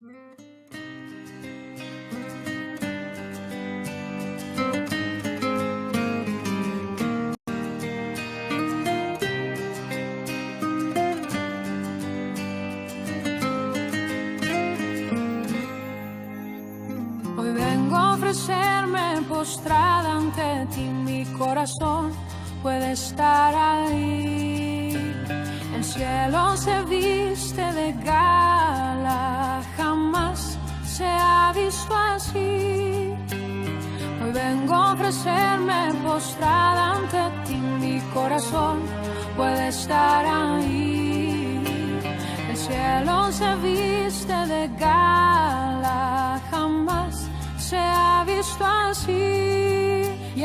Hoy vengo a ofrecerme postrada ante ti, mi corazón puede estar ahí. El cielo se viste de gala, vengo a ofrecerme postrada ante ti, mi corazón puede estar ahí. El cielo se viste de gala, jamás se ha visto así. Y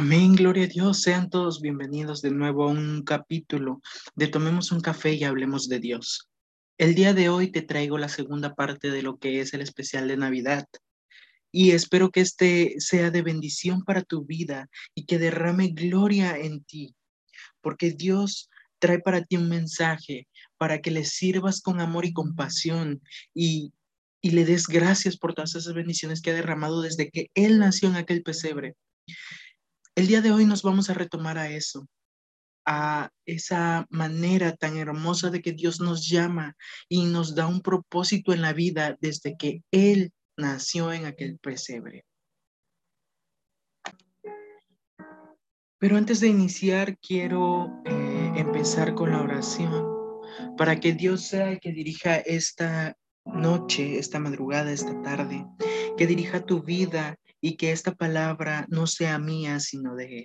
Amén, gloria a Dios. Sean todos bienvenidos de nuevo a un capítulo de Tomemos un café y hablemos de Dios. El día de hoy te traigo la segunda parte de lo que es el especial de Navidad. Y espero que este sea de bendición para tu vida y que derrame gloria en ti, porque Dios trae para ti un mensaje para que le sirvas con amor y compasión y, y le des gracias por todas esas bendiciones que ha derramado desde que Él nació en aquel pesebre. El día de hoy nos vamos a retomar a eso, a esa manera tan hermosa de que Dios nos llama y nos da un propósito en la vida desde que Él nació en aquel pesebre. Pero antes de iniciar, quiero eh, empezar con la oración para que Dios sea el que dirija esta noche, esta madrugada, esta tarde, que dirija tu vida y que esta palabra no sea mía, sino de Él.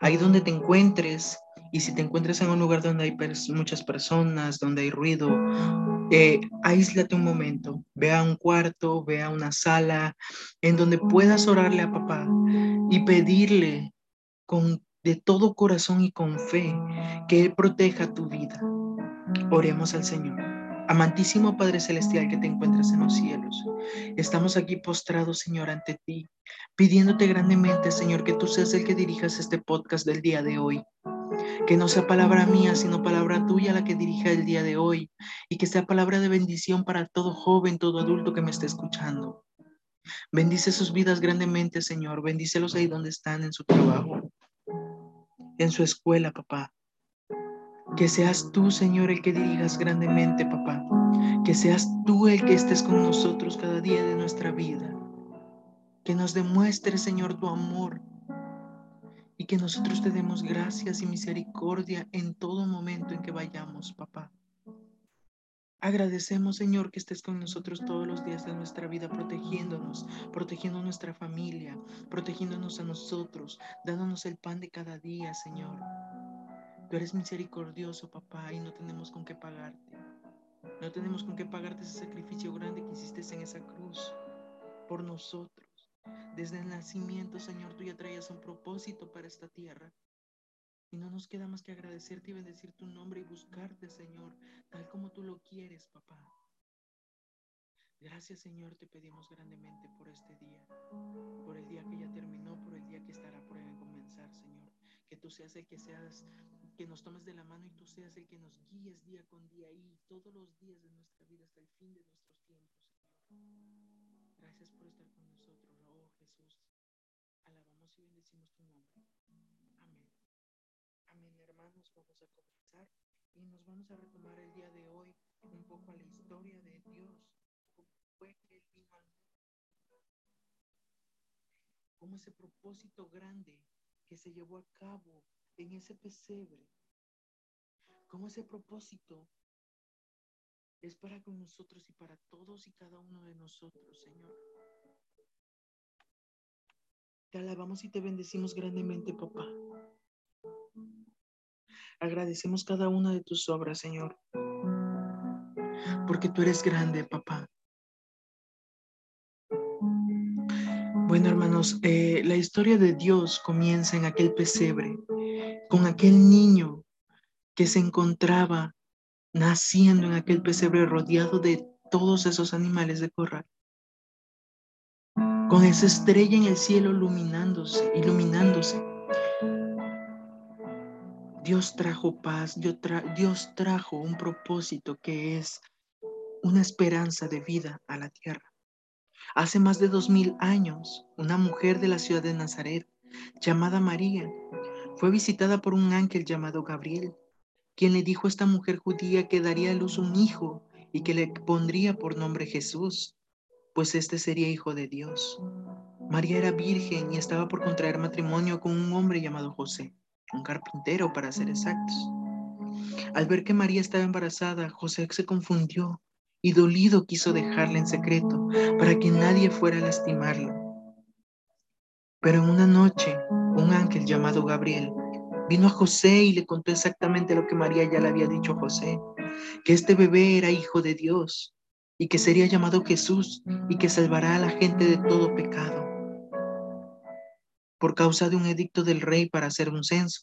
Ahí donde te encuentres, y si te encuentras en un lugar donde hay pers muchas personas, donde hay ruido, eh, aíslate un momento, ve a un cuarto, ve a una sala en donde puedas orarle a papá y pedirle con de todo corazón y con fe que Él proteja tu vida. Oremos al Señor. Amantísimo Padre Celestial que te encuentras en los cielos, estamos aquí postrados, Señor, ante ti, pidiéndote grandemente, Señor, que tú seas el que dirijas este podcast del día de hoy. Que no sea palabra mía, sino palabra tuya la que dirija el día de hoy. Y que sea palabra de bendición para todo joven, todo adulto que me esté escuchando. Bendice sus vidas grandemente, Señor. Bendícelos ahí donde están, en su trabajo, en su escuela, papá. Que seas tú, Señor, el que dirijas grandemente, papá. Que seas tú el que estés con nosotros cada día de nuestra vida. Que nos demuestres, Señor, tu amor. Y que nosotros te demos gracias y misericordia en todo momento en que vayamos, papá. Agradecemos, Señor, que estés con nosotros todos los días de nuestra vida, protegiéndonos, protegiendo nuestra familia, protegiéndonos a nosotros, dándonos el pan de cada día, Señor. Tú eres misericordioso, papá, y no tenemos con qué pagarte. No tenemos con qué pagarte ese sacrificio grande que hiciste en esa cruz por nosotros. Desde el nacimiento, Señor, tú ya traías un propósito para esta tierra. Y no nos queda más que agradecerte y bendecir tu nombre y buscarte, Señor, tal como tú lo quieres, papá. Gracias, Señor, te pedimos grandemente por este día, por el día que ya terminó, por el día que estará por comenzar, Señor. Que tú seas el que seas que nos tomes de la mano y tú seas el que nos guíes día con día y todos los días de nuestra vida hasta el fin de nuestros tiempos. Gracias por estar con nosotros, oh Jesús. Alabamos y bendecimos tu nombre. Amén. Amén, hermanos. Vamos a comenzar y nos vamos a retomar el día de hoy un poco a la historia de Dios. ¿Cómo fue que Él vino al mundo? ¿Cómo ese propósito grande que se llevó a cabo en ese pesebre, como ese propósito es para con nosotros y para todos y cada uno de nosotros, Señor. Te alabamos y te bendecimos grandemente, papá. Agradecemos cada una de tus obras, Señor, porque tú eres grande, papá. Bueno, hermanos, eh, la historia de Dios comienza en aquel pesebre con aquel niño que se encontraba naciendo en aquel pesebre rodeado de todos esos animales de corral. Con esa estrella en el cielo iluminándose, iluminándose. Dios trajo paz, Dios trajo un propósito que es una esperanza de vida a la tierra. Hace más de dos mil años, una mujer de la ciudad de Nazaret, llamada María, fue visitada por un ángel llamado Gabriel, quien le dijo a esta mujer judía que daría a luz un hijo y que le pondría por nombre Jesús, pues este sería hijo de Dios. María era virgen y estaba por contraer matrimonio con un hombre llamado José, un carpintero para ser exactos. Al ver que María estaba embarazada, José se confundió y dolido quiso dejarla en secreto para que nadie fuera a lastimarla. Pero en una noche, un ángel llamado Gabriel vino a José y le contó exactamente lo que María ya le había dicho a José, que este bebé era hijo de Dios y que sería llamado Jesús y que salvará a la gente de todo pecado. Por causa de un edicto del rey para hacer un censo,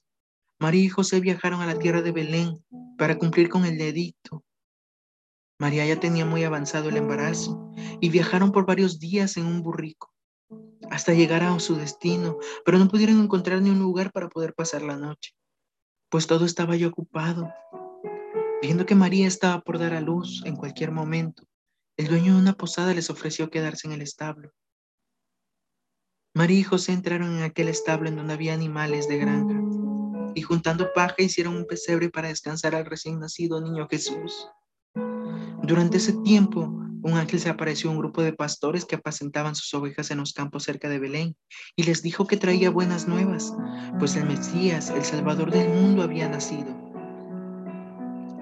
María y José viajaron a la tierra de Belén para cumplir con el edicto. María ya tenía muy avanzado el embarazo y viajaron por varios días en un burrico hasta llegar a su destino, pero no pudieron encontrar ni un lugar para poder pasar la noche, pues todo estaba ya ocupado. Viendo que María estaba por dar a luz en cualquier momento, el dueño de una posada les ofreció quedarse en el establo. María y José entraron en aquel establo en donde había animales de granja y juntando paja hicieron un pesebre para descansar al recién nacido niño Jesús. Durante ese tiempo, un ángel se apareció a un grupo de pastores que apacentaban sus ovejas en los campos cerca de Belén y les dijo que traía buenas nuevas, pues el Mesías, el Salvador del mundo, había nacido.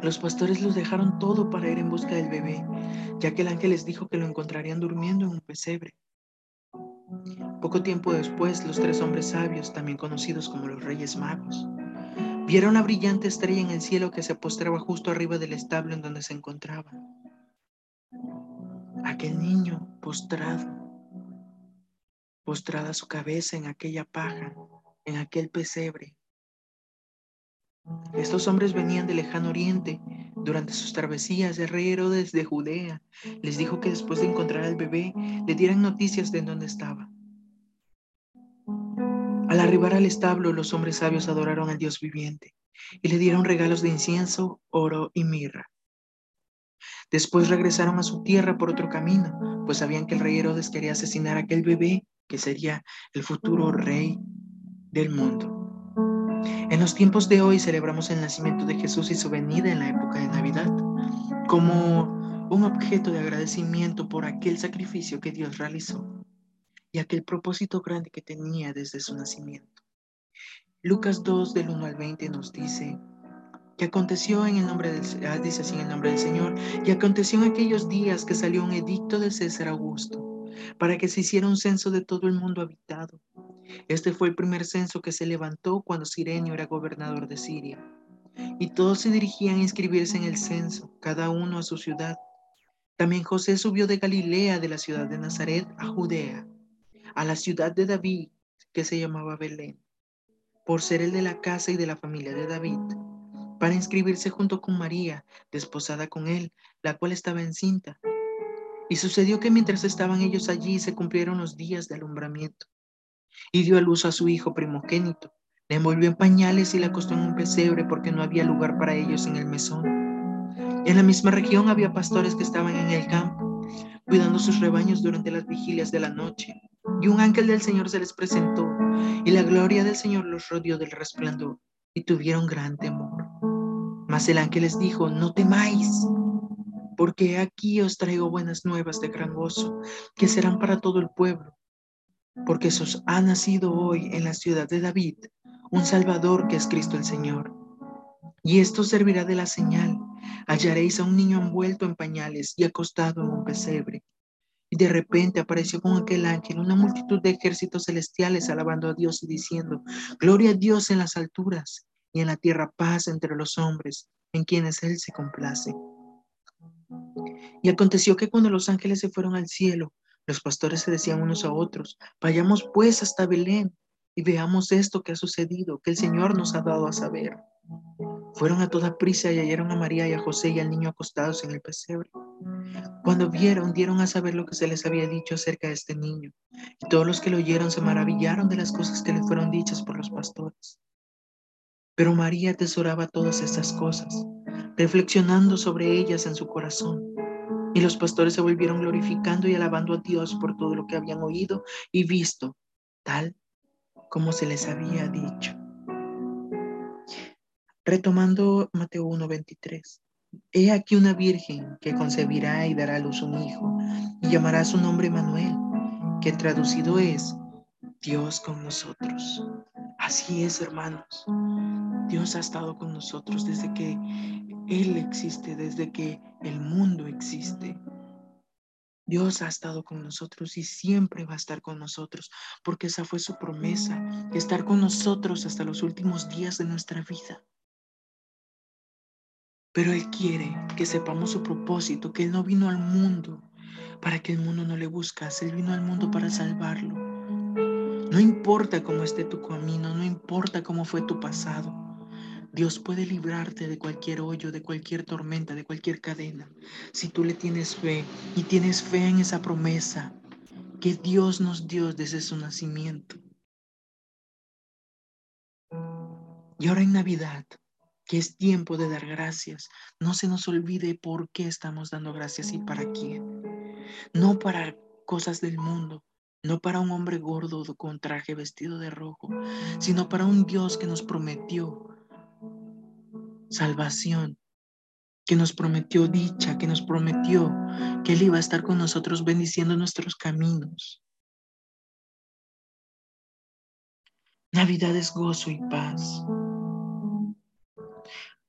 Los pastores los dejaron todo para ir en busca del bebé, ya que el ángel les dijo que lo encontrarían durmiendo en un pesebre. Poco tiempo después, los tres hombres sabios, también conocidos como los Reyes Magos, vieron la brillante estrella en el cielo que se postraba justo arriba del establo en donde se encontraba aquel niño postrado, postrada su cabeza en aquella paja, en aquel pesebre. Estos hombres venían del lejano oriente Durante sus travesías, el rey Herodes de Judea les dijo que después de encontrar al bebé, le dieran noticias de dónde estaba. Al arribar al establo, los hombres sabios adoraron al Dios viviente y le dieron regalos de incienso, oro y mirra. Después regresaron a su tierra por otro camino, pues sabían que el rey Herodes quería asesinar a aquel bebé que sería el futuro rey del mundo. En los tiempos de hoy celebramos el nacimiento de Jesús y su venida en la época de Navidad como un objeto de agradecimiento por aquel sacrificio que Dios realizó y aquel propósito grande que tenía desde su nacimiento. Lucas 2 del 1 al 20 nos dice que aconteció en el nombre del ah, dice así en el nombre del Señor y aconteció en aquellos días que salió un edicto de César Augusto para que se hiciera un censo de todo el mundo habitado este fue el primer censo que se levantó cuando Sirenio era gobernador de Siria. Y todos se dirigían a inscribirse en el censo, cada uno a su ciudad. También José subió de Galilea, de la ciudad de Nazaret, a Judea, a la ciudad de David, que se llamaba Belén, por ser el de la casa y de la familia de David, para inscribirse junto con María, desposada con él, la cual estaba encinta. Y sucedió que mientras estaban ellos allí se cumplieron los días de alumbramiento y dio a luz a su hijo primogénito. Le envolvió en pañales y la acostó en un pesebre porque no había lugar para ellos en el mesón. En la misma región había pastores que estaban en el campo, cuidando sus rebaños durante las vigilias de la noche. Y un ángel del Señor se les presentó, y la gloria del Señor los rodeó del resplandor, y tuvieron gran temor. Mas el ángel les dijo, no temáis, porque aquí os traigo buenas nuevas de gran gozo, que serán para todo el pueblo porque os ha nacido hoy en la ciudad de David un Salvador que es Cristo el Señor. Y esto servirá de la señal. Hallaréis a un niño envuelto en pañales y acostado en un pesebre. Y de repente apareció con aquel ángel una multitud de ejércitos celestiales alabando a Dios y diciendo, Gloria a Dios en las alturas y en la tierra paz entre los hombres, en quienes Él se complace. Y aconteció que cuando los ángeles se fueron al cielo, los pastores se decían unos a otros, vayamos pues hasta Belén y veamos esto que ha sucedido, que el Señor nos ha dado a saber. Fueron a toda prisa y hallaron a María y a José y al niño acostados en el pesebre. Cuando vieron, dieron a saber lo que se les había dicho acerca de este niño. Y todos los que lo oyeron se maravillaron de las cosas que le fueron dichas por los pastores. Pero María atesoraba todas estas cosas, reflexionando sobre ellas en su corazón. Y los pastores se volvieron glorificando y alabando a Dios por todo lo que habían oído y visto, tal como se les había dicho. Retomando Mateo 1:23. He aquí una virgen que concebirá y dará a luz un hijo y llamará su nombre Manuel, que traducido es Dios con nosotros. Así es, hermanos. Dios ha estado con nosotros desde que Él existe, desde que el mundo existe. Dios ha estado con nosotros y siempre va a estar con nosotros, porque esa fue su promesa, estar con nosotros hasta los últimos días de nuestra vida. Pero Él quiere que sepamos su propósito, que Él no vino al mundo para que el mundo no le buscase, Él vino al mundo para salvarlo. No importa cómo esté tu camino, no importa cómo fue tu pasado. Dios puede librarte de cualquier hoyo, de cualquier tormenta, de cualquier cadena. Si tú le tienes fe y tienes fe en esa promesa que Dios nos dio desde su nacimiento. Y ahora en Navidad, que es tiempo de dar gracias, no se nos olvide por qué estamos dando gracias y para quién. No para cosas del mundo, no para un hombre gordo con traje vestido de rojo, sino para un Dios que nos prometió salvación, que nos prometió dicha, que nos prometió que Él iba a estar con nosotros bendiciendo nuestros caminos. Navidad es gozo y paz.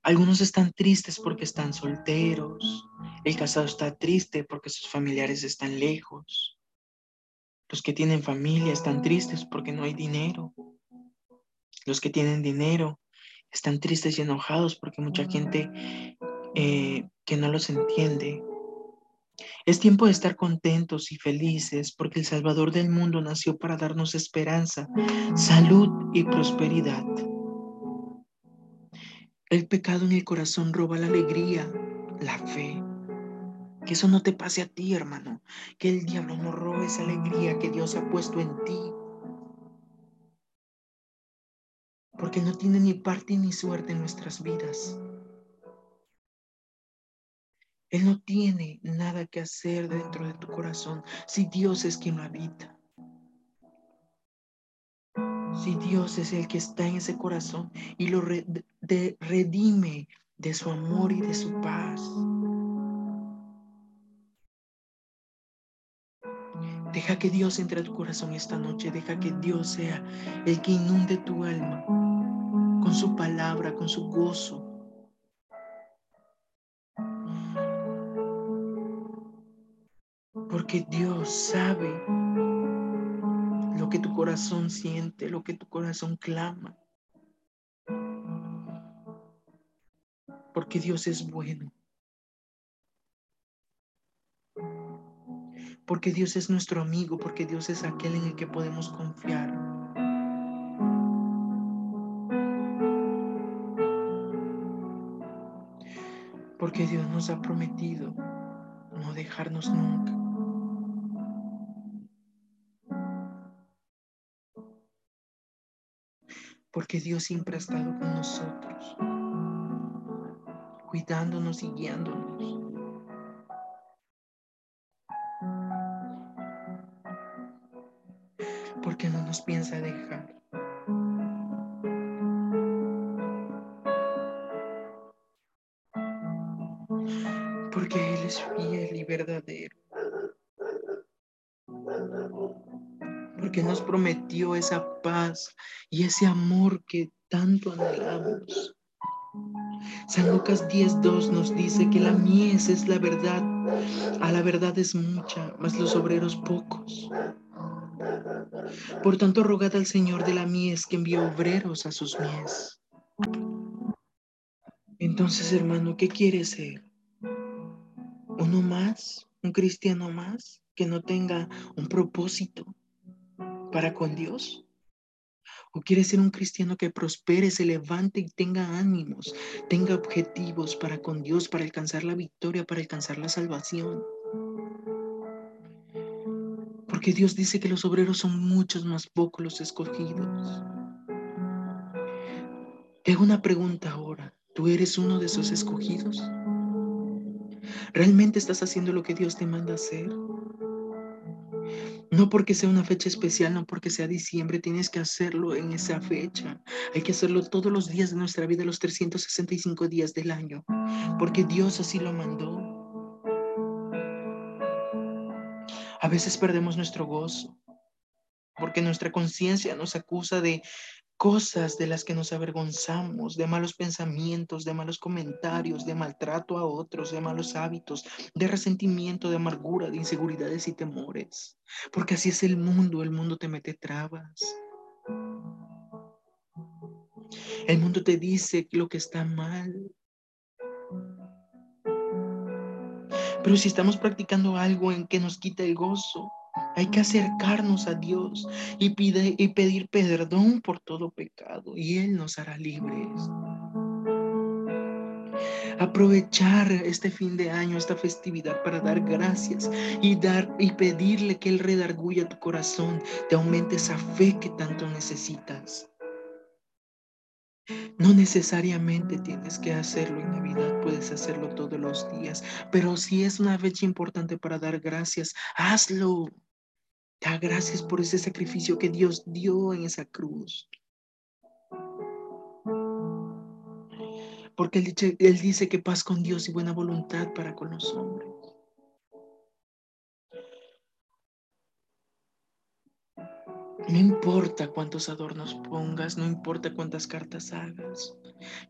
Algunos están tristes porque están solteros. El casado está triste porque sus familiares están lejos. Los que tienen familia están tristes porque no hay dinero. Los que tienen dinero están tristes y enojados porque mucha gente eh, que no los entiende. Es tiempo de estar contentos y felices porque el Salvador del mundo nació para darnos esperanza, salud y prosperidad. El pecado en el corazón roba la alegría, la fe. Que eso no te pase a ti, hermano. Que el diablo no robe esa alegría que Dios ha puesto en ti. Porque no tiene ni parte ni suerte en nuestras vidas. Él no tiene nada que hacer dentro de tu corazón si Dios es quien lo habita. Si Dios es el que está en ese corazón y lo redime de su amor y de su paz. Deja que Dios entre a tu corazón esta noche. Deja que Dios sea el que inunde tu alma con su palabra, con su gozo. Porque Dios sabe lo que tu corazón siente, lo que tu corazón clama. Porque Dios es bueno. Porque Dios es nuestro amigo, porque Dios es aquel en el que podemos confiar. Porque Dios nos ha prometido no dejarnos nunca. porque Dios siempre ha estado con nosotros, cuidándonos y guiándonos. Porque Él es fiel y verdadero. porque nos prometió esa paz y ese amor que tanto anhelamos. San Lucas 10.2 nos dice que la mies es la verdad, a la verdad es mucha, mas los obreros pocos. Por tanto, rogad al Señor de la mies que envíe obreros a sus mies. Entonces, hermano, ¿qué quiere ser? ¿Uno más? ¿Un cristiano más? Que no tenga un propósito, para con Dios? ¿O quieres ser un cristiano que prospere, se levante y tenga ánimos, tenga objetivos para con Dios, para alcanzar la victoria, para alcanzar la salvación? Porque Dios dice que los obreros son muchos más pocos los escogidos. Te una pregunta ahora. ¿Tú eres uno de esos escogidos? ¿Realmente estás haciendo lo que Dios te manda hacer? No porque sea una fecha especial, no porque sea diciembre, tienes que hacerlo en esa fecha. Hay que hacerlo todos los días de nuestra vida, los 365 días del año, porque Dios así lo mandó. A veces perdemos nuestro gozo, porque nuestra conciencia nos acusa de cosas de las que nos avergonzamos, de malos pensamientos, de malos comentarios, de maltrato a otros, de malos hábitos, de resentimiento, de amargura, de inseguridades y temores. Porque así es el mundo, el mundo te mete trabas. El mundo te dice lo que está mal. Pero si estamos practicando algo en que nos quita el gozo, hay que acercarnos a Dios y, pedir perdón por todo pecado y Él nos hará libres. Aprovechar este fin de año, esta festividad para dar gracias y dar y pedirle que Él redarguya tu corazón, te aumente esa fe que tanto necesitas. No necesariamente tienes que hacerlo en Navidad, puedes hacerlo todos los días, pero si es una fecha importante para dar gracias, hazlo. Da gracias por ese sacrificio que Dios dio en esa cruz. Porque él dice, que paz con Dios y buena voluntad para con los hombres. No importa cuántos adornos pongas, no importa cuántas cartas hagas.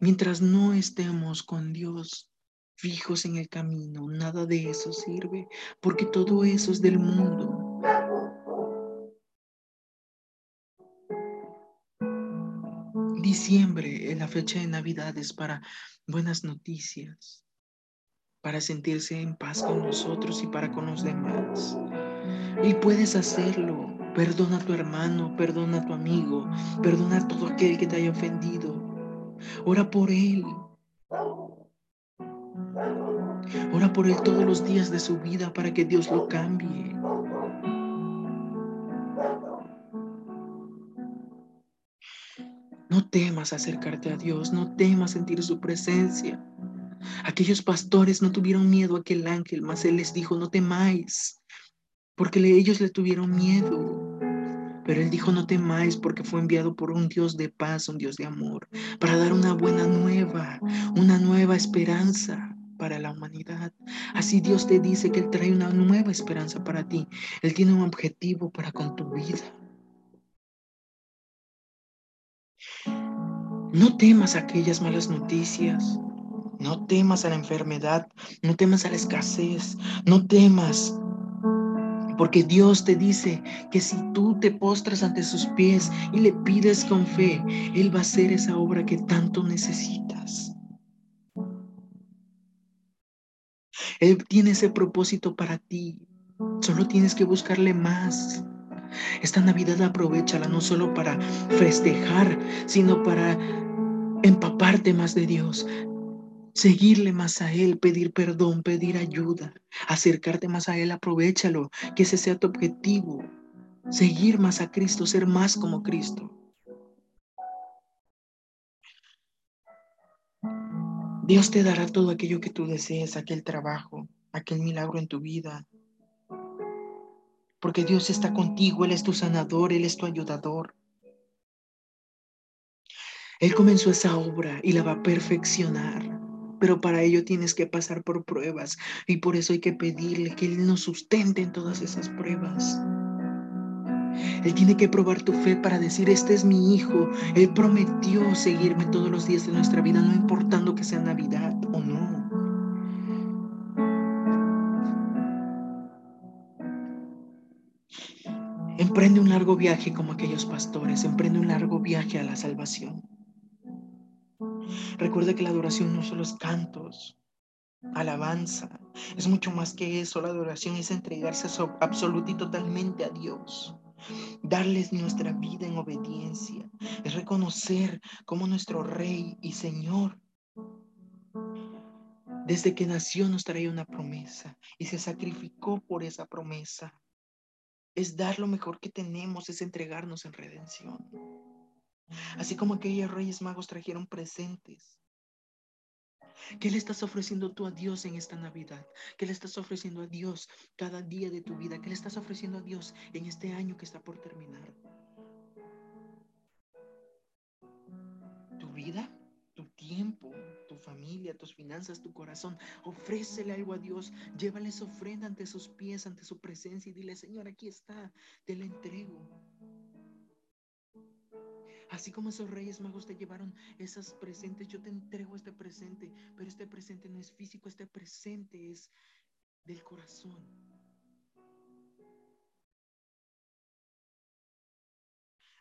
Mientras no estemos con Dios fijos en el camino, nada de eso sirve, porque todo eso es del mundo. Diciembre, la fecha de Navidad es para buenas noticias, para sentirse en paz con nosotros y para con los demás. Y puedes hacerlo. Perdona a tu hermano, perdona a tu amigo, perdona a todo aquel que te haya ofendido. Ora por él, Ora por él todos los días de su vida para que Dios lo cambie. No temas acercarte a Dios, no temas sentir su presencia. Aquellos pastores no tuvieron miedo a aquel ángel, mas él les dijo, no temáis, porque ellos le tuvieron miedo. Pero él dijo, no temáis porque fue enviado por un Dios de paz, un Dios de amor, para dar una buena nueva, una nueva esperanza para la humanidad. Así Dios te dice que Él trae una nueva esperanza para ti. Él tiene un objetivo para con tu vida. No temas aquellas malas noticias. No temas a la enfermedad. No temas a la escasez. No temas porque Dios te dice que si tú te postras ante sus pies y le pides con fe, Él va a hacer esa obra que tanto necesitas. Él tiene ese propósito para ti. Solo tienes que buscarle más. Esta Navidad aprovechala no solo para festejar, sino para empaparte más de Dios, seguirle más a Él, pedir perdón, pedir ayuda, acercarte más a Él, aprovechalo, que ese sea tu objetivo, seguir más a Cristo, ser más como Cristo. Dios te dará todo aquello que tú desees, aquel trabajo, aquel milagro en tu vida. Porque Dios está contigo, Él es tu sanador, Él es tu ayudador. Él comenzó esa obra y la va a perfeccionar pero para ello tienes que pasar por pruebas y por eso hay que pedirle que Él nos sustente en todas esas pruebas. Él tiene que probar tu fe para decir, este es mi hijo. Él prometió seguirme todos los días de nuestra vida, no importando que sea Navidad o no. Emprende un largo viaje como aquellos pastores, emprende un largo viaje a la salvación. Recuerda que la adoración no solo es cantos, alabanza, es mucho más que eso. La adoración es entregarse absoluta y totalmente a Dios. Darles nuestra vida en obediencia. Es reconocer como nuestro Rey y Señor desde que nació nos traía una promesa y se sacrificó por esa promesa. Es dar lo mejor que tenemos, es entregarnos en redención. Así como aquellos reyes magos trajeron presentes. ¿Qué le estás ofreciendo tú a Dios en esta Navidad? ¿Qué le estás ofreciendo a Dios cada día de tu vida? ¿Qué le estás ofreciendo a Dios en este año que está por terminar? ¿Tu vida? ¿Tu tiempo? ¿Tu familia? ¿Tus finanzas? ¿Tu corazón? Ofrécele algo a Dios. Llévales ofrenda ante sus pies, ante su presencia y dile, Señor, aquí está, te la entrego. Así como esos reyes magos te llevaron esos presentes, yo te entrego este presente, pero este presente no es físico, este presente es del corazón.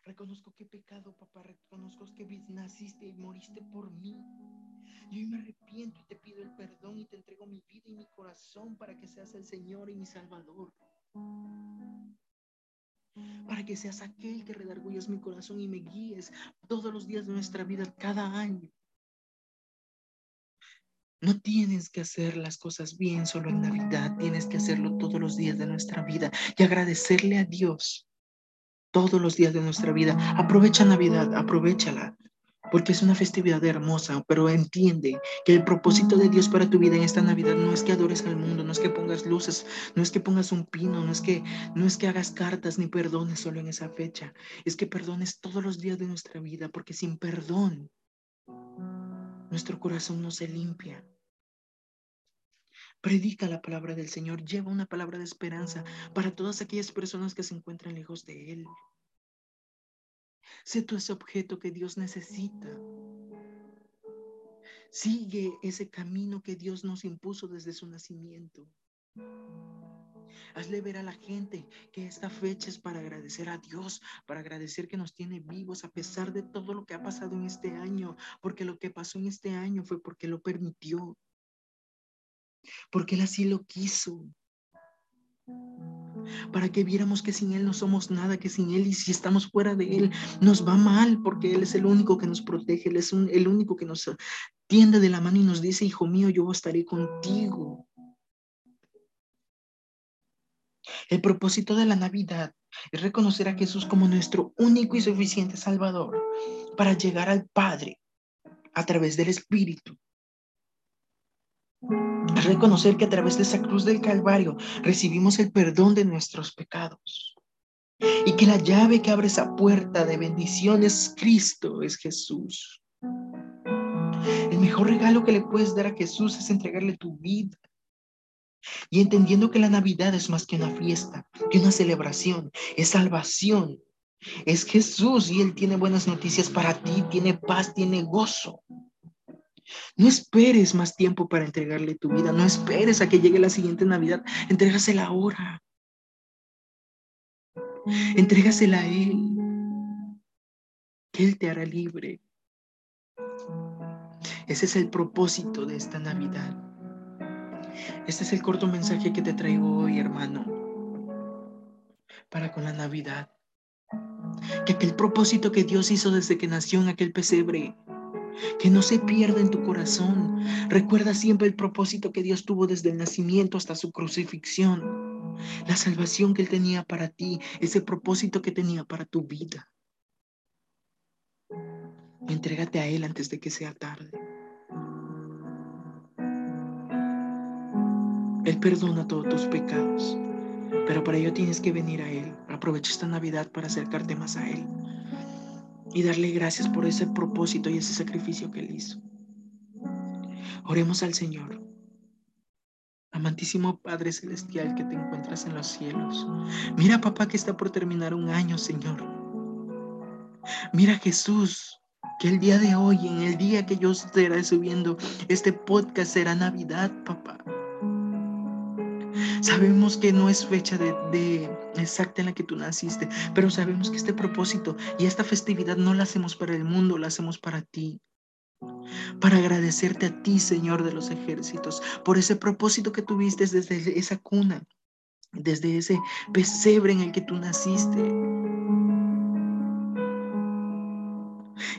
Reconozco he pecado, papá. Reconozco que naciste y moriste por mí. Yo me arrepiento y te pido el perdón y te entrego mi vida y mi corazón para que seas el Señor y mi Salvador para que seas aquel que redargullas mi corazón y me guíes todos los días de nuestra vida, cada año. No tienes que hacer las cosas bien solo en Navidad, tienes que hacerlo todos los días de nuestra vida y agradecerle a Dios todos los días de nuestra vida. Aprovecha Navidad, aprovechala porque es una festividad hermosa, pero entiende que el propósito de Dios para tu vida en esta Navidad no es que adores al mundo, no es que pongas luces, no es que pongas un pino, no es que no es que hagas cartas ni perdones solo en esa fecha, es que perdones todos los días de nuestra vida, porque sin perdón nuestro corazón no se limpia. Predica la palabra del Señor, lleva una palabra de esperanza para todas aquellas personas que se encuentran lejos de Él. Sé tú ese objeto que Dios necesita. Sigue ese camino que Dios nos impuso desde su nacimiento. Hazle ver a la gente que esta fecha es para agradecer a Dios, para agradecer que nos tiene vivos a pesar de todo lo que ha pasado en este año, porque lo que pasó en este año fue porque lo permitió, porque Él así lo quiso. Para que viéramos que sin Él no somos nada, que sin Él y si estamos fuera de Él nos va mal, porque Él es el único que nos protege, Él es el único que nos tiende de la mano y nos dice, hijo mío, yo estaré contigo. El propósito de la Navidad es reconocer a Jesús como nuestro único y suficiente Salvador para llegar al Padre a través del Espíritu. Reconocer que a través de esa cruz del Calvario recibimos el perdón de nuestros pecados. Y que la llave que abre esa puerta de bendición es Cristo, es Jesús. El mejor regalo que le puedes dar a Jesús es entregarle tu vida. Y entendiendo que la Navidad es más que una fiesta, que una celebración, es salvación. Es Jesús y Él tiene buenas noticias para ti, tiene paz, tiene gozo. No esperes más tiempo para entregarle tu vida, no esperes a que llegue la siguiente Navidad, entrégasela ahora. Entrégasela a Él, que Él te hará libre. Ese es el propósito de esta Navidad. Este es el corto mensaje que te traigo hoy, hermano, para con la Navidad. Que aquel propósito que Dios hizo desde que nació en aquel pesebre, que no se pierda en tu corazón. Recuerda siempre el propósito que Dios tuvo desde el nacimiento hasta su crucifixión. La salvación que Él tenía para ti, ese propósito que tenía para tu vida. Entrégate a Él antes de que sea tarde. Él perdona todos tus pecados, pero para ello tienes que venir a Él. Aprovecha esta Navidad para acercarte más a Él y darle gracias por ese propósito y ese sacrificio que Él hizo. Oremos al Señor. Amantísimo Padre Celestial que te encuentras en los cielos. Mira, papá, que está por terminar un año, Señor. Mira, Jesús, que el día de hoy, en el día que yo estaré subiendo este podcast, será Navidad, papá. Sabemos que no es fecha de, exacta en la que tú naciste, pero sabemos que este propósito y esta festividad no la hacemos para el mundo, la hacemos para ti. Para agradecerte a ti, Señor de los ejércitos, por ese propósito que tuviste desde esa cuna, desde ese pesebre en el que tú naciste.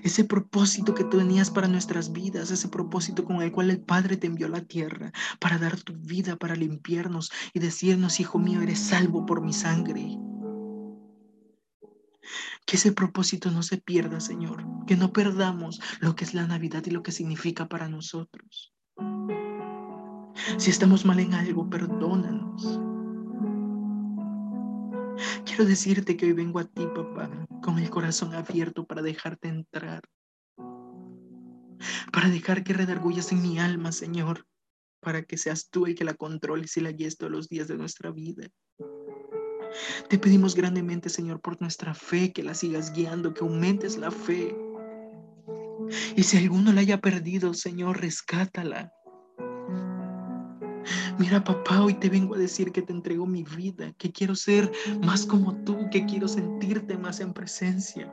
Ese propósito que tú tenías para nuestras vidas, ese propósito con el cual el Padre te envió a la tierra para dar tu vida, para limpiarnos y decirnos, hijo mío, eres salvo por mi sangre. Que ese propósito no se pierda, Señor. Que no perdamos lo que es la Navidad y lo que significa para nosotros. Si estamos mal en algo, perdónanos. Quiero decirte que hoy vengo a ti, papá, con el corazón abierto para dejarte entrar. Para dejar que redargullas en mi alma, Señor. Para que seas tú el que la controles y la guíes todos los días de nuestra vida. Te pedimos grandemente, Señor, por nuestra fe, que la sigas guiando, que aumentes la fe. Y si alguno la haya perdido, Señor, rescátala. Mira, papá, hoy te vengo a decir que te entrego mi vida, que quiero ser más como tú, que quiero sentirte más en presencia.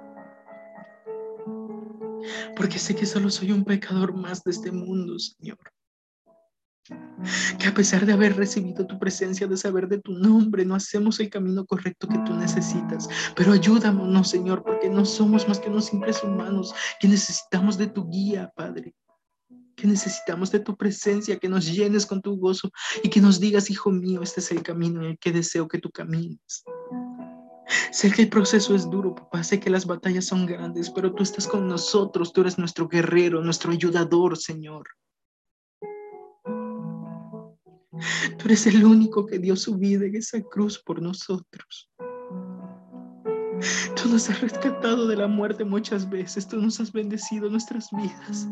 Porque sé que solo soy un pecador más de este mundo, Señor. Que a pesar de haber recibido tu presencia, de saber de tu nombre, no hacemos el camino correcto que tú necesitas. Pero ayúdanos, Señor, porque no somos más que unos simples humanos que necesitamos de tu guía, Padre que necesitamos de tu presencia, que nos llenes con tu gozo y que nos digas, hijo mío, este es el camino en el que deseo que tú camines. Sé que el proceso es duro, papá, sé que las batallas son grandes, pero tú estás con nosotros, tú eres nuestro guerrero, nuestro ayudador, Señor. Tú eres el único que dio su vida en esa cruz por nosotros. Tú nos has rescatado de la muerte muchas veces, tú nos has bendecido nuestras vidas.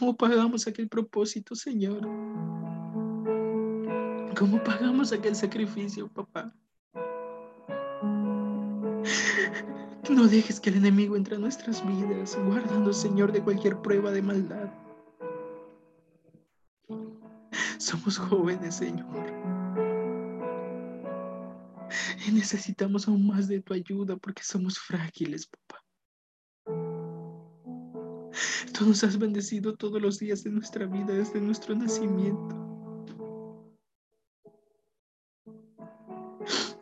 ¿Cómo pagamos aquel propósito, Señor? ¿Cómo pagamos aquel sacrificio, papá? No dejes que el enemigo entre a nuestras vidas, guardando, Señor, de cualquier prueba de maldad. Somos jóvenes, Señor. Y necesitamos aún más de tu ayuda porque somos frágiles, papá. Tú nos has bendecido todos los días de nuestra vida desde nuestro nacimiento.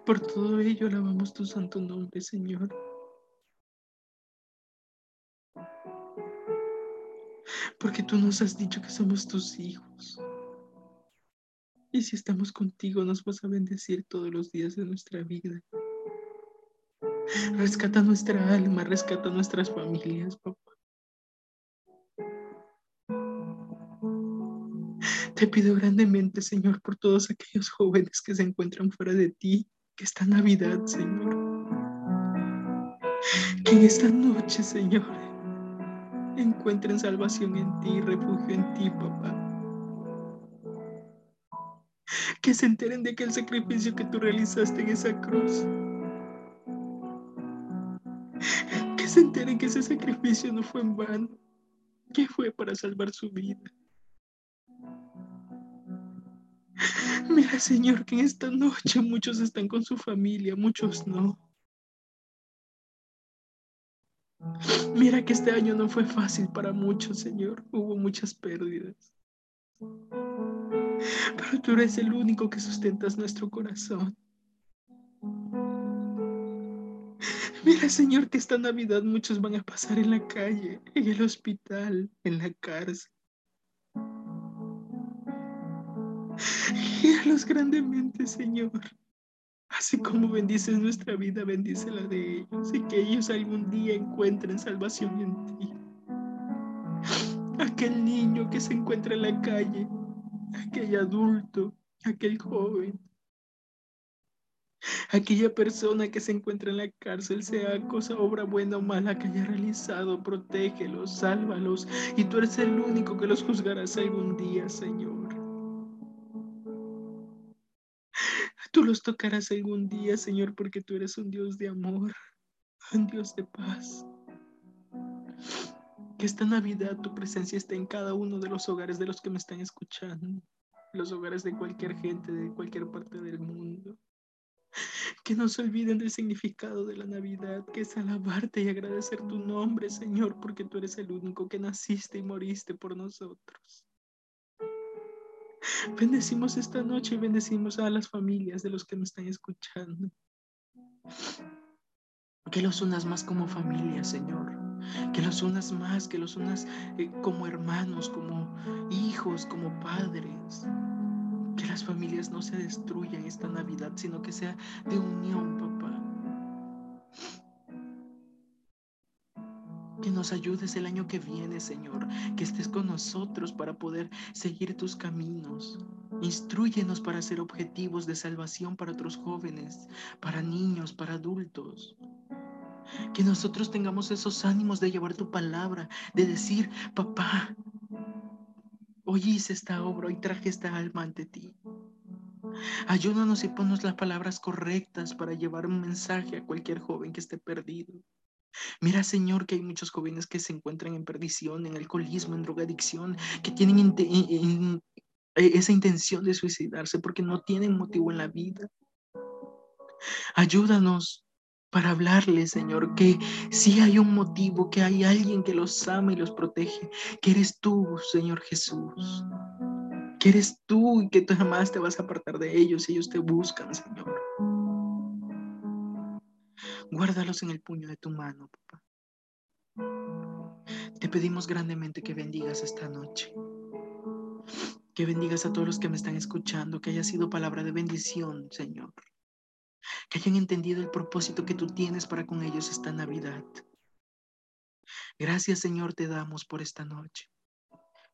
Por todo ello alabamos tu santo nombre, Señor. Porque tú nos has dicho que somos tus hijos. Y si estamos contigo, nos vas a bendecir todos los días de nuestra vida. Rescata nuestra alma, rescata nuestras familias, papá. Te pido grandemente, Señor, por todos aquellos jóvenes que se encuentran fuera de ti, que esta Navidad, Señor, que en esta noche, Señor, encuentren salvación en ti, refugio en ti, papá. Que se enteren de que el sacrificio que tú realizaste en esa cruz, que se enteren que ese sacrificio no fue en vano, que fue para salvar su vida. Mira, Señor, que en esta noche muchos están con su familia, muchos no. Mira que este año no fue fácil para muchos, Señor. Hubo muchas pérdidas. Pero tú eres el único que sustentas nuestro corazón. Mira, Señor, que esta Navidad muchos van a pasar en la calle, en el hospital, en la cárcel. Guíalos grandemente, Señor. Así como bendices nuestra vida, bendice la de ellos y que ellos algún día encuentren salvación en ti. Aquel niño que se encuentra en la calle, aquel adulto, aquel joven, aquella persona que se encuentra en la cárcel, sea cosa obra buena o mala que haya realizado, protégelos, sálvalos y tú eres el único que los juzgarás algún día, Señor. Tú los tocarás algún día, Señor, porque tú eres un Dios de amor, un Dios de paz. Que esta Navidad tu presencia esté en cada uno de los hogares de los que me están escuchando, los hogares de cualquier gente, de cualquier parte del mundo. Que no se olviden del significado de la Navidad, que es alabarte y agradecer tu nombre, Señor, porque tú eres el único que naciste y moriste por nosotros. Bendecimos esta noche y bendecimos a las familias de los que me están escuchando. Que los unas más como familia, Señor. Que los unas más, que los unas eh, como hermanos, como hijos, como padres. Que las familias no se destruyan esta Navidad, sino que sea de unión, papá. Que nos ayudes el año que viene, Señor. Que estés con nosotros para poder seguir tus caminos. Instruyenos para ser objetivos de salvación para otros jóvenes, para niños, para adultos. Que nosotros tengamos esos ánimos de llevar tu palabra, de decir, papá, hoy hice esta obra, hoy traje esta alma ante ti. Ayúdanos y ponnos las palabras correctas para llevar un mensaje a cualquier joven que esté perdido. Mira, Señor, que hay muchos jóvenes que se encuentran en perdición, en alcoholismo, en drogadicción, que tienen e, esa intención de suicidarse porque no tienen motivo en la vida. Ayúdanos para hablarles, Señor, que si hay un motivo, que hay alguien que los ama y los protege, que eres tú, Señor Jesús. Que eres tú y que tú jamás te vas a apartar de ellos, ellos te buscan, Señor. Guárdalos en el puño de tu mano, papá. Te pedimos grandemente que bendigas esta noche. Que bendigas a todos los que me están escuchando, que haya sido palabra de bendición, Señor. Que hayan entendido el propósito que tú tienes para con ellos esta Navidad. Gracias, Señor, te damos por esta noche.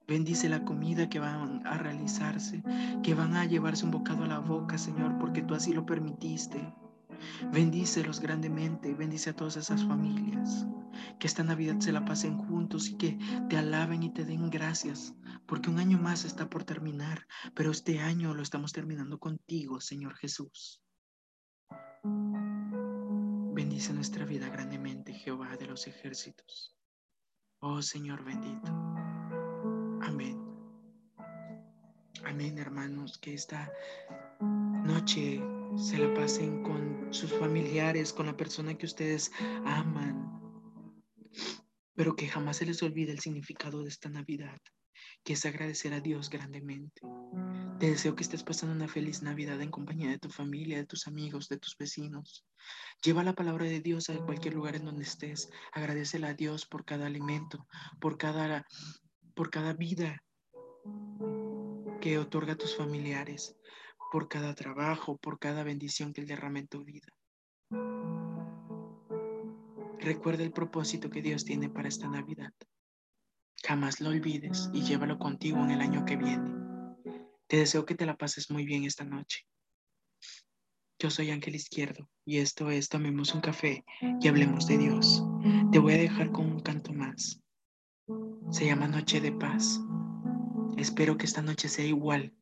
Bendice la comida que van a realizarse, que van a llevarse un bocado a la boca, Señor, porque tú así lo permitiste. Bendícelos grandemente, bendice a todas esas familias. Que esta Navidad se la pasen juntos y que te alaben y te den gracias, porque un año más está por terminar, pero este año lo estamos terminando contigo, Señor Jesús. Bendice nuestra vida grandemente, Jehová de los ejércitos. Oh Señor bendito. Amén. Amén, hermanos, que esta noche se la pasen con sus familiares, con la persona que ustedes aman, pero que jamás se les olvide el significado de esta Navidad, que es agradecer a Dios grandemente. Te deseo que estés pasando una feliz Navidad en compañía de tu familia, de tus amigos, de tus vecinos. Lleva la palabra de Dios a cualquier lugar en donde estés. Agradecele a Dios por cada alimento, por cada, por cada vida que otorga a tus familiares, por cada trabajo, por cada bendición que Él derrama en tu vida. Recuerda el propósito que Dios tiene para esta Navidad. Jamás lo olvides y llévalo contigo en el año que viene. Te deseo que te la pases muy bien esta noche. Yo soy Ángel Izquierdo y esto es Tomemos un café y hablemos de Dios. Te voy a dejar con un canto más. Se llama Noche de Paz. Espero que esta noche sea igual,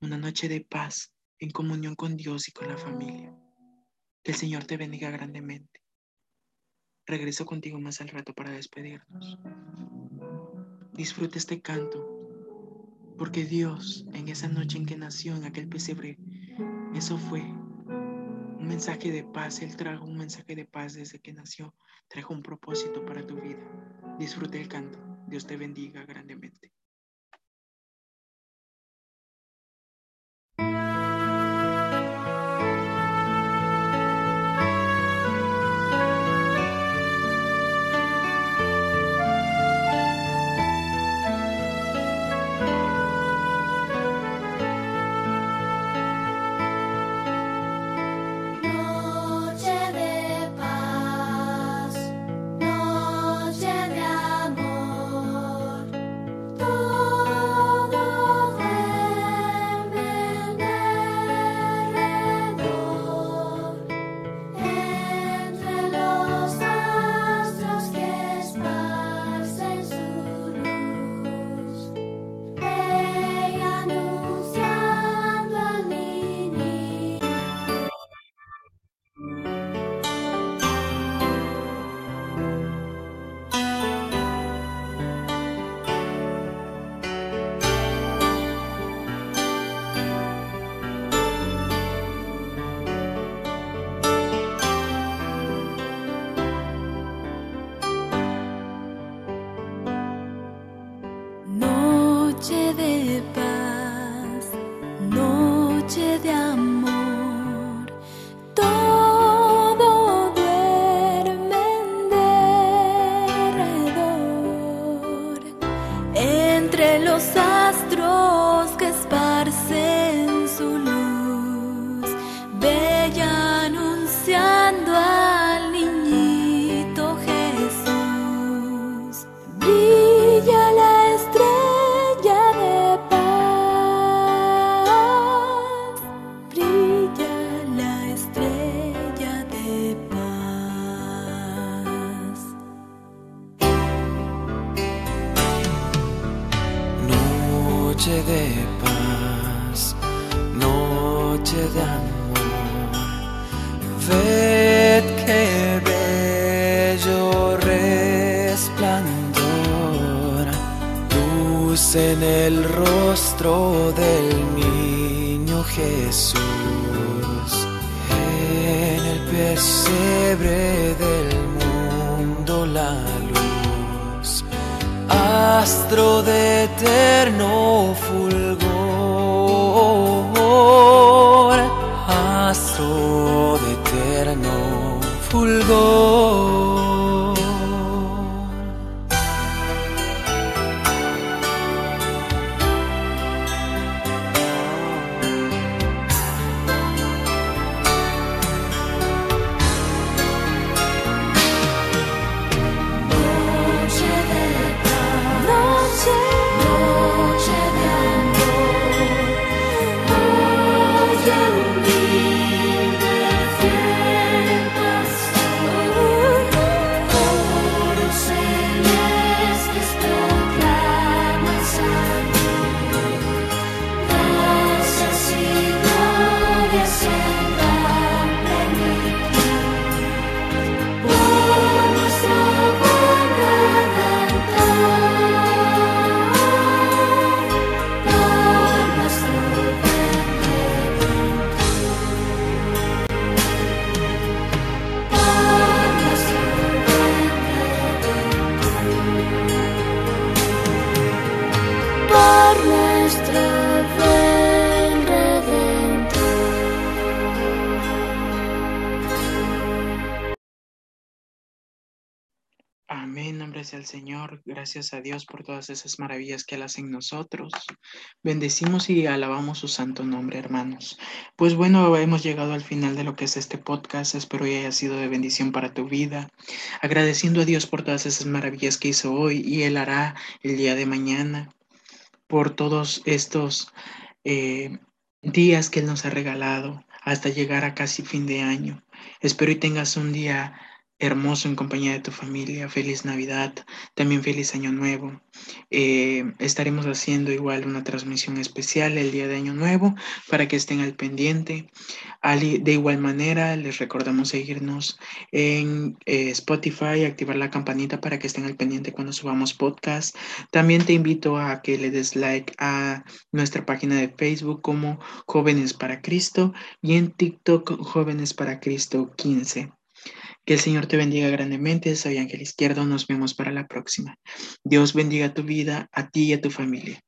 una noche de paz en comunión con Dios y con la familia. Que el Señor te bendiga grandemente. Regreso contigo más al rato para despedirnos. Disfruta este canto porque Dios, en esa noche en que nació en aquel pesebre, eso fue un mensaje de paz. Él trajo un mensaje de paz desde que nació. Trajo un propósito para tu vida. Disfrute el canto. Dios te bendiga grandemente. Noche fulgor. Alabanza al Señor, gracias a Dios por todas esas maravillas que Él hace en nosotros. Bendecimos y alabamos su santo nombre, hermanos. Pues bueno, hemos llegado al final de lo que es este podcast. Espero que haya sido de bendición para tu vida. Agradeciendo a Dios por todas esas maravillas que hizo hoy y Él hará el día de mañana. Por todos estos eh, días que Él nos ha regalado hasta llegar a casi fin de año. Espero y tengas un día hermoso en compañía de tu familia. Feliz Navidad, también feliz Año Nuevo. Eh, estaremos haciendo igual una transmisión especial el día de Año Nuevo para que estén al pendiente. De igual manera, les recordamos seguirnos en eh, Spotify, activar la campanita para que estén al pendiente cuando subamos podcast. También te invito a que le des like a nuestra página de Facebook como Jóvenes para Cristo y en TikTok Jóvenes para Cristo 15. Que el Señor te bendiga grandemente. Soy Ángel Izquierdo. Nos vemos para la próxima. Dios bendiga tu vida, a ti y a tu familia.